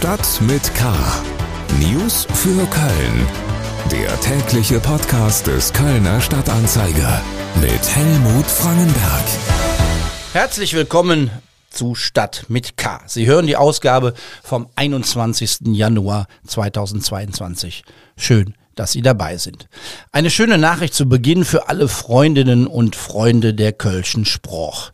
Stadt mit K. News für Köln. Der tägliche Podcast des Kölner Stadtanzeiger mit Helmut Frangenberg. Herzlich willkommen zu Stadt mit K. Sie hören die Ausgabe vom 21. Januar 2022. Schön, dass Sie dabei sind. Eine schöne Nachricht zu Beginn für alle Freundinnen und Freunde der Kölschen Spruch.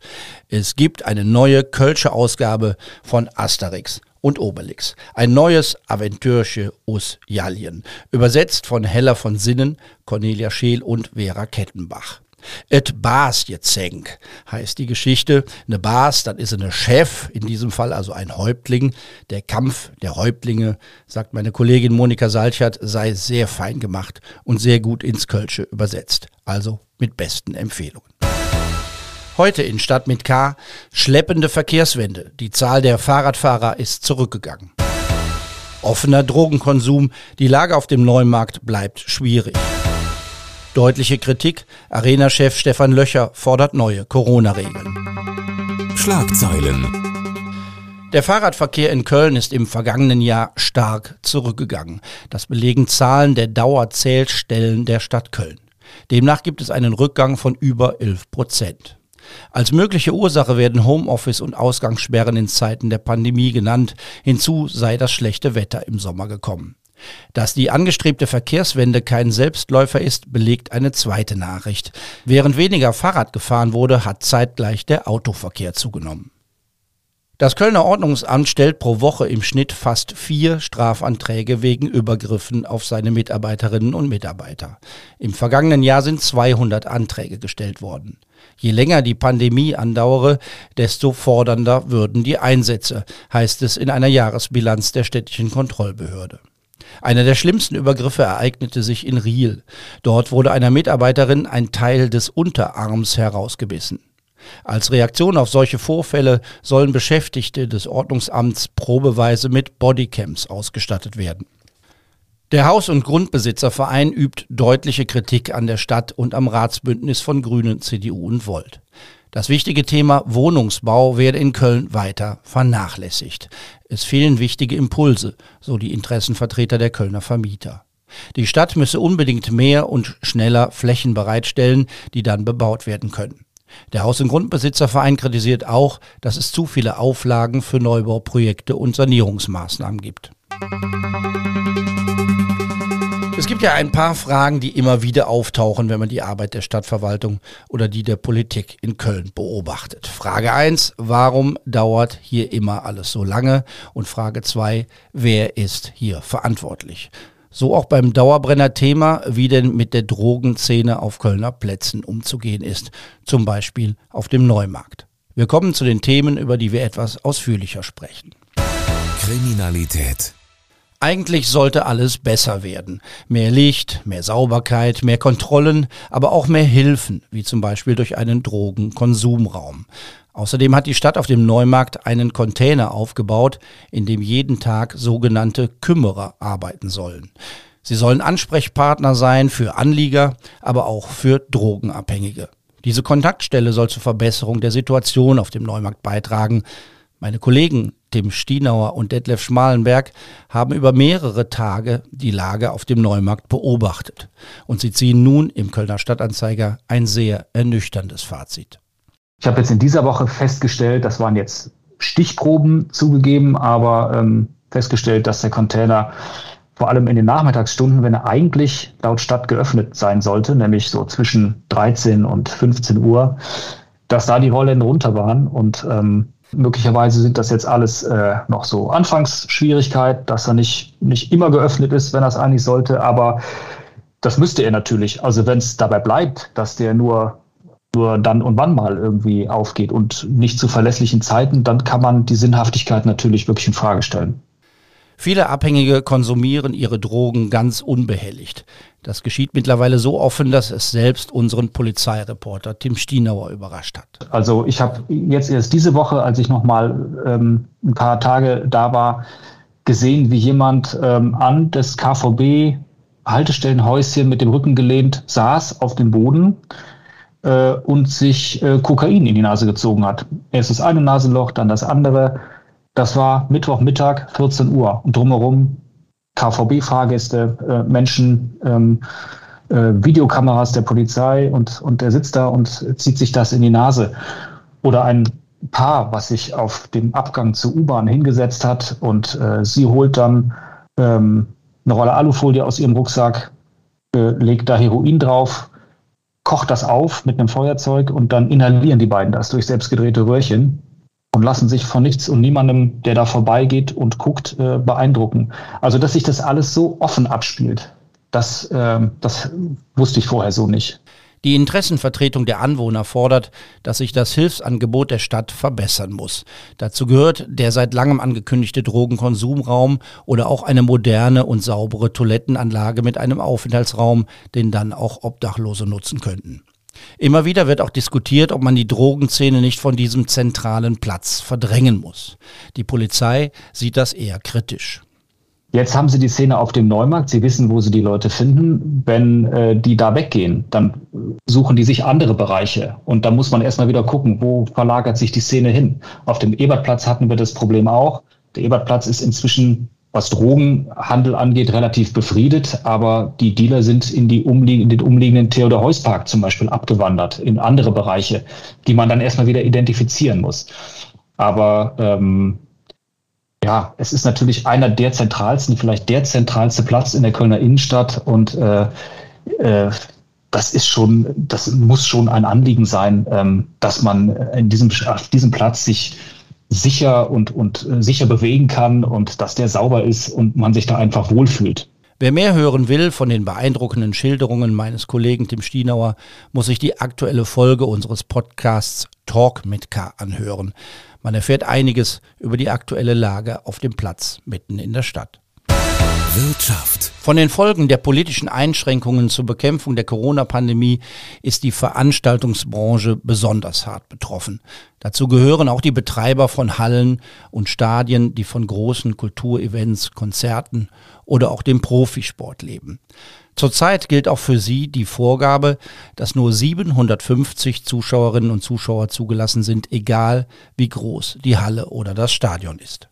Es gibt eine neue Kölsche Ausgabe von Asterix und Obelix. Ein neues Aventürche us Jallien. Übersetzt von Hella von Sinnen, Cornelia Scheel und Vera Kettenbach. Et Bas Jezenk heißt die Geschichte. Eine Bas, dann ist eine Chef, in diesem Fall also ein Häuptling. Der Kampf der Häuptlinge, sagt meine Kollegin Monika Salchert, sei sehr fein gemacht und sehr gut ins Kölsche übersetzt. Also mit besten Empfehlungen. Heute in Stadt mit K schleppende Verkehrswende. Die Zahl der Fahrradfahrer ist zurückgegangen. Offener Drogenkonsum. Die Lage auf dem Neumarkt bleibt schwierig. Deutliche Kritik. Arena-Chef Stefan Löcher fordert neue Corona-Regeln. Schlagzeilen. Der Fahrradverkehr in Köln ist im vergangenen Jahr stark zurückgegangen. Das belegen Zahlen der Dauerzählstellen der Stadt Köln. Demnach gibt es einen Rückgang von über 11 Prozent. Als mögliche Ursache werden Homeoffice und Ausgangssperren in Zeiten der Pandemie genannt. Hinzu sei das schlechte Wetter im Sommer gekommen. Dass die angestrebte Verkehrswende kein Selbstläufer ist, belegt eine zweite Nachricht. Während weniger Fahrrad gefahren wurde, hat zeitgleich der Autoverkehr zugenommen. Das Kölner Ordnungsamt stellt pro Woche im Schnitt fast vier Strafanträge wegen Übergriffen auf seine Mitarbeiterinnen und Mitarbeiter. Im vergangenen Jahr sind 200 Anträge gestellt worden. Je länger die Pandemie andauere, desto fordernder würden die Einsätze, heißt es in einer Jahresbilanz der städtischen Kontrollbehörde. Einer der schlimmsten Übergriffe ereignete sich in Riel. Dort wurde einer Mitarbeiterin ein Teil des Unterarms herausgebissen. Als Reaktion auf solche Vorfälle sollen Beschäftigte des Ordnungsamts probeweise mit Bodycams ausgestattet werden. Der Haus- und Grundbesitzerverein übt deutliche Kritik an der Stadt und am Ratsbündnis von Grünen, CDU und Volt. Das wichtige Thema Wohnungsbau werde in Köln weiter vernachlässigt. Es fehlen wichtige Impulse, so die Interessenvertreter der Kölner Vermieter. Die Stadt müsse unbedingt mehr und schneller Flächen bereitstellen, die dann bebaut werden können. Der Haus- und Grundbesitzerverein kritisiert auch, dass es zu viele Auflagen für Neubauprojekte und Sanierungsmaßnahmen gibt. Es gibt ja ein paar Fragen, die immer wieder auftauchen, wenn man die Arbeit der Stadtverwaltung oder die der Politik in Köln beobachtet. Frage 1, warum dauert hier immer alles so lange? Und Frage 2, wer ist hier verantwortlich? So auch beim Dauerbrenner-Thema, wie denn mit der Drogenszene auf Kölner Plätzen umzugehen ist, zum Beispiel auf dem Neumarkt. Wir kommen zu den Themen, über die wir etwas ausführlicher sprechen. Kriminalität. Eigentlich sollte alles besser werden. Mehr Licht, mehr Sauberkeit, mehr Kontrollen, aber auch mehr Hilfen, wie zum Beispiel durch einen Drogenkonsumraum. Außerdem hat die Stadt auf dem Neumarkt einen Container aufgebaut, in dem jeden Tag sogenannte Kümmerer arbeiten sollen. Sie sollen Ansprechpartner sein für Anlieger, aber auch für Drogenabhängige. Diese Kontaktstelle soll zur Verbesserung der Situation auf dem Neumarkt beitragen. Meine Kollegen Tim Stienauer und Detlef Schmalenberg haben über mehrere Tage die Lage auf dem Neumarkt beobachtet. Und sie ziehen nun im Kölner Stadtanzeiger ein sehr ernüchterndes Fazit. Ich habe jetzt in dieser Woche festgestellt, das waren jetzt Stichproben zugegeben, aber ähm, festgestellt, dass der Container vor allem in den Nachmittagsstunden, wenn er eigentlich laut Stadt geöffnet sein sollte, nämlich so zwischen 13 und 15 Uhr, dass da die Rollläden runter waren und ähm, Möglicherweise sind das jetzt alles äh, noch so Anfangsschwierigkeiten, dass er nicht, nicht immer geöffnet ist, wenn er es eigentlich sollte. Aber das müsste er natürlich. Also wenn es dabei bleibt, dass der nur, nur dann und wann mal irgendwie aufgeht und nicht zu verlässlichen Zeiten, dann kann man die Sinnhaftigkeit natürlich wirklich in Frage stellen. Viele Abhängige konsumieren ihre Drogen ganz unbehelligt. Das geschieht mittlerweile so offen, dass es selbst unseren Polizeireporter Tim Stienauer überrascht hat. Also ich habe jetzt erst diese Woche, als ich noch mal ähm, ein paar Tage da war, gesehen, wie jemand ähm, an das KVB Haltestellenhäuschen mit dem Rücken gelehnt saß auf dem Boden äh, und sich äh, Kokain in die Nase gezogen hat. Erst das eine Nasenloch, dann das andere Das war Mittwochmittag, 14 Uhr. Und drumherum KVB-Fahrgäste, äh, Menschen, ähm, äh, Videokameras der Polizei und, und der sitzt da und zieht sich das in die Nase. Oder ein Paar, was sich auf dem Abgang zur U-Bahn hingesetzt hat und äh, sie holt dann ähm, eine Rolle Alufolie aus ihrem Rucksack, äh, legt da Heroin drauf, kocht das auf mit einem Feuerzeug und dann inhalieren die beiden das durch selbstgedrehte Röhrchen und lassen sich von nichts und niemandem, der da vorbeigeht und guckt, äh, beeindrucken. Also, dass sich das alles so offen abspielt, das, äh, das wusste ich vorher so nicht. Die Interessenvertretung der Anwohner fordert, dass sich das Hilfsangebot der Stadt verbessern muss. Dazu gehört der seit langem angekündigte Drogenkonsumraum oder auch eine moderne und saubere Toilettenanlage mit einem Aufenthaltsraum, den dann auch Obdachlose nutzen könnten. Immer wieder wird auch diskutiert, ob man die Drogenszene nicht von diesem zentralen Platz verdrängen muss. Die Polizei sieht das eher kritisch. Jetzt haben sie die Szene auf dem Neumarkt. Sie wissen, wo sie die Leute finden. Wenn äh, die da weggehen, dann suchen die sich andere Bereiche. Und da muss man erstmal wieder gucken, wo verlagert sich die Szene hin. Auf dem Ebertplatz hatten wir das Problem auch. Der Ebertplatz ist inzwischen, was Drogenhandel angeht, relativ befriedet. Aber die Dealer sind in, die umlieg in den umliegenden Theodor-Heuss-Park zum Beispiel abgewandert, in andere Bereiche, die man dann erstmal wieder identifizieren muss. Aber ähm, ja, es ist natürlich einer der zentralsten, vielleicht der zentralste Platz in der Kölner Innenstadt und äh, äh, das ist schon, das muss schon ein Anliegen sein, ähm, dass man in diesem, auf diesem Platz sich sicher und, und äh, sicher bewegen kann und dass der sauber ist und man sich da einfach wohlfühlt. Wer mehr hören will von den beeindruckenden Schilderungen meines Kollegen Tim Stienauer, muss sich die aktuelle Folge unseres Podcasts Talk mit K anhören. Man erfährt einiges über die aktuelle Lage auf dem Platz mitten in der Stadt. Wirtschaft. Von den Folgen der politischen Einschränkungen zur Bekämpfung der Corona-Pandemie ist die Veranstaltungsbranche besonders hart betroffen. Dazu gehören auch die Betreiber von Hallen und Stadien, die von großen Kulturevents, Konzerten oder auch dem Profisport leben. Zurzeit gilt auch für sie die Vorgabe, dass nur 750 Zuschauerinnen und Zuschauer zugelassen sind, egal wie groß die Halle oder das Stadion ist.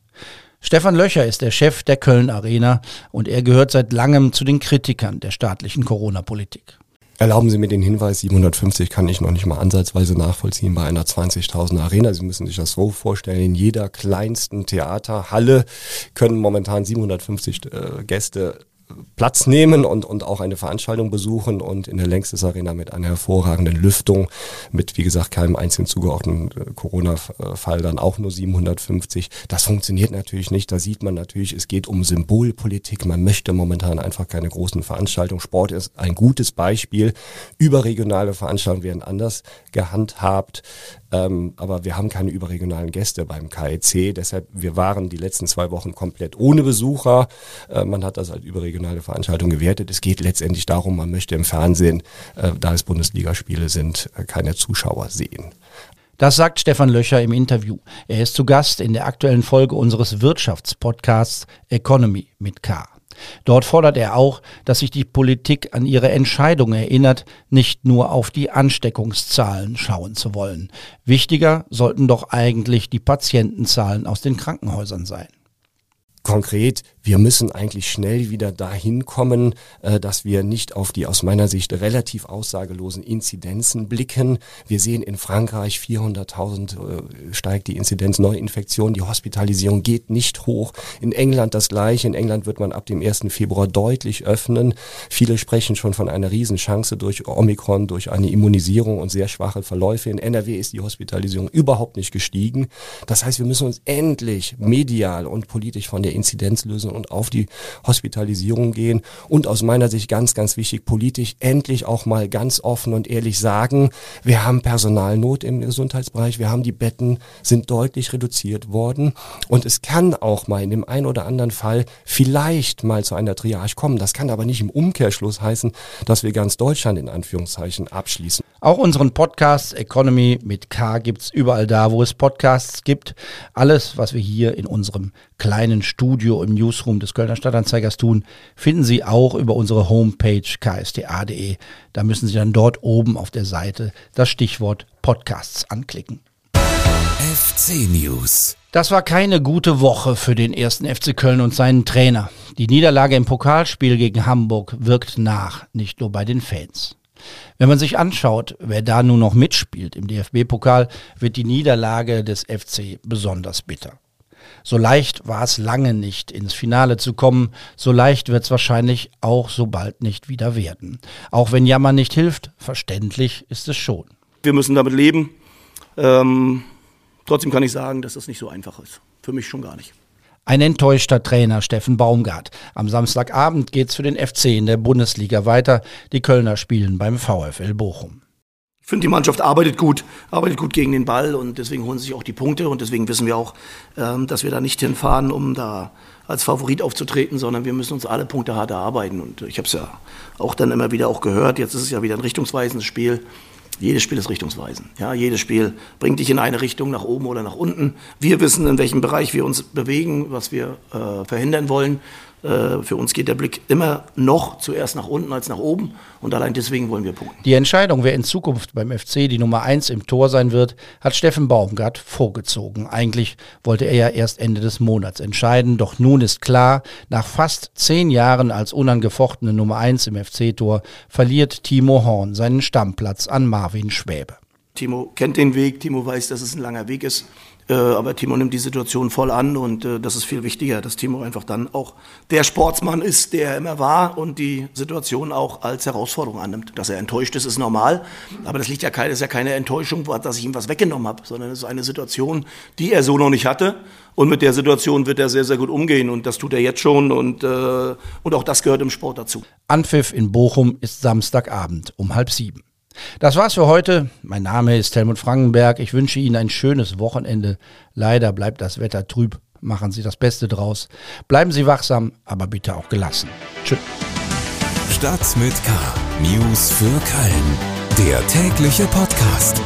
Stefan Löcher ist der Chef der Köln Arena und er gehört seit langem zu den Kritikern der staatlichen Corona-Politik. Erlauben Sie mir den Hinweis, 750 kann ich noch nicht mal ansatzweise nachvollziehen bei einer 20.000 Arena. Sie müssen sich das so vorstellen, in jeder kleinsten Theaterhalle können momentan 750 äh, Gäste Platz nehmen und, und auch eine Veranstaltung besuchen und in der Längstes Arena mit einer hervorragenden Lüftung, mit wie gesagt keinem einzelnen zugeordneten äh, Corona-Fall dann auch nur 750. Das funktioniert natürlich nicht. Da sieht man natürlich, es geht um Symbolpolitik. Man möchte momentan einfach keine großen Veranstaltungen. Sport ist ein gutes Beispiel. Überregionale Veranstaltungen werden anders gehandhabt. Ähm, aber wir haben keine überregionalen Gäste beim KEC. Deshalb, wir waren die letzten zwei Wochen komplett ohne Besucher. Äh, man hat das als überregionale Veranstaltung gewertet. Es geht letztendlich darum, man möchte im Fernsehen, äh, da es Bundesligaspiele sind, äh, keine Zuschauer sehen. Das sagt Stefan Löcher im Interview. Er ist zu Gast in der aktuellen Folge unseres Wirtschaftspodcasts Economy mit K. Dort fordert er auch, dass sich die Politik an ihre Entscheidung erinnert, nicht nur auf die Ansteckungszahlen schauen zu wollen. Wichtiger sollten doch eigentlich die Patientenzahlen aus den Krankenhäusern sein. Konkret, wir müssen eigentlich schnell wieder dahin kommen, äh, dass wir nicht auf die aus meiner Sicht relativ aussagelosen Inzidenzen blicken. Wir sehen in Frankreich 400.000 äh, steigt die Inzidenz Neuinfektionen, die Hospitalisierung geht nicht hoch. In England das gleiche. In England wird man ab dem 1. Februar deutlich öffnen. Viele sprechen schon von einer Riesenchance durch Omikron, durch eine Immunisierung und sehr schwache Verläufe. In NRW ist die Hospitalisierung überhaupt nicht gestiegen. Das heißt, wir müssen uns endlich medial und politisch von der Inzidenz lösen und auf die Hospitalisierung gehen. Und aus meiner Sicht ganz, ganz wichtig, politisch endlich auch mal ganz offen und ehrlich sagen, wir haben Personalnot im Gesundheitsbereich, wir haben die Betten sind deutlich reduziert worden. Und es kann auch mal in dem einen oder anderen Fall vielleicht mal zu einer Triage kommen. Das kann aber nicht im Umkehrschluss heißen, dass wir ganz Deutschland in Anführungszeichen abschließen. Auch unseren Podcast Economy mit K gibt's überall da, wo es Podcasts gibt. Alles, was wir hier in unserem kleinen Studio im Newsroom des Kölner Stadtanzeigers tun, finden Sie auch über unsere Homepage ksta.de. Da müssen Sie dann dort oben auf der Seite das Stichwort Podcasts anklicken. FC News. Das war keine gute Woche für den ersten FC Köln und seinen Trainer. Die Niederlage im Pokalspiel gegen Hamburg wirkt nach, nicht nur bei den Fans. Wenn man sich anschaut, wer da nun noch mitspielt im DFB-Pokal, wird die Niederlage des FC besonders bitter. So leicht war es lange nicht, ins Finale zu kommen, so leicht wird es wahrscheinlich auch so bald nicht wieder werden. Auch wenn Jammer nicht hilft, verständlich ist es schon. Wir müssen damit leben. Ähm, trotzdem kann ich sagen, dass das nicht so einfach ist. Für mich schon gar nicht. Ein enttäuschter Trainer Steffen Baumgart. Am Samstagabend geht's für den FC in der Bundesliga weiter. Die Kölner spielen beim VfL Bochum. Ich finde, die Mannschaft arbeitet gut, arbeitet gut gegen den Ball und deswegen holen sie sich auch die Punkte und deswegen wissen wir auch, ähm, dass wir da nicht hinfahren, um da als Favorit aufzutreten, sondern wir müssen uns alle Punkte hart erarbeiten. Und ich habe es ja auch dann immer wieder auch gehört, jetzt ist es ja wieder ein richtungsweisendes Spiel. Jedes Spiel ist richtungsweisend. Ja, jedes Spiel bringt dich in eine Richtung, nach oben oder nach unten. Wir wissen, in welchem Bereich wir uns bewegen, was wir äh, verhindern wollen. Äh, für uns geht der Blick immer noch zuerst nach unten als nach oben und allein deswegen wollen wir punkten. Die Entscheidung, wer in Zukunft beim FC die Nummer 1 im Tor sein wird, hat Steffen Baumgart vorgezogen. Eigentlich wollte er ja erst Ende des Monats entscheiden, doch nun ist klar, nach fast zehn Jahren als unangefochtene Nummer 1 im FC-Tor verliert Timo Horn seinen Stammplatz an Marvin Schwäbe. Timo kennt den Weg, Timo weiß, dass es ein langer Weg ist. Äh, aber Timo nimmt die Situation voll an und äh, das ist viel wichtiger, dass Timo einfach dann auch der Sportsmann ist, der er immer war und die Situation auch als Herausforderung annimmt. Dass er enttäuscht ist, ist normal, aber das liegt ja keine, ist ja keine Enttäuschung, dass ich ihm was weggenommen habe, sondern es ist eine Situation, die er so noch nicht hatte und mit der Situation wird er sehr, sehr gut umgehen und das tut er jetzt schon und, äh, und auch das gehört im Sport dazu. Anpfiff in Bochum ist Samstagabend um halb sieben. Das war's für heute. Mein Name ist Helmut Frankenberg. Ich wünsche Ihnen ein schönes Wochenende. Leider bleibt das Wetter trüb. Machen Sie das Beste draus. Bleiben Sie wachsam, aber bitte auch gelassen. Tschüss. Stadt mit K. News für Köln. Der tägliche Podcast.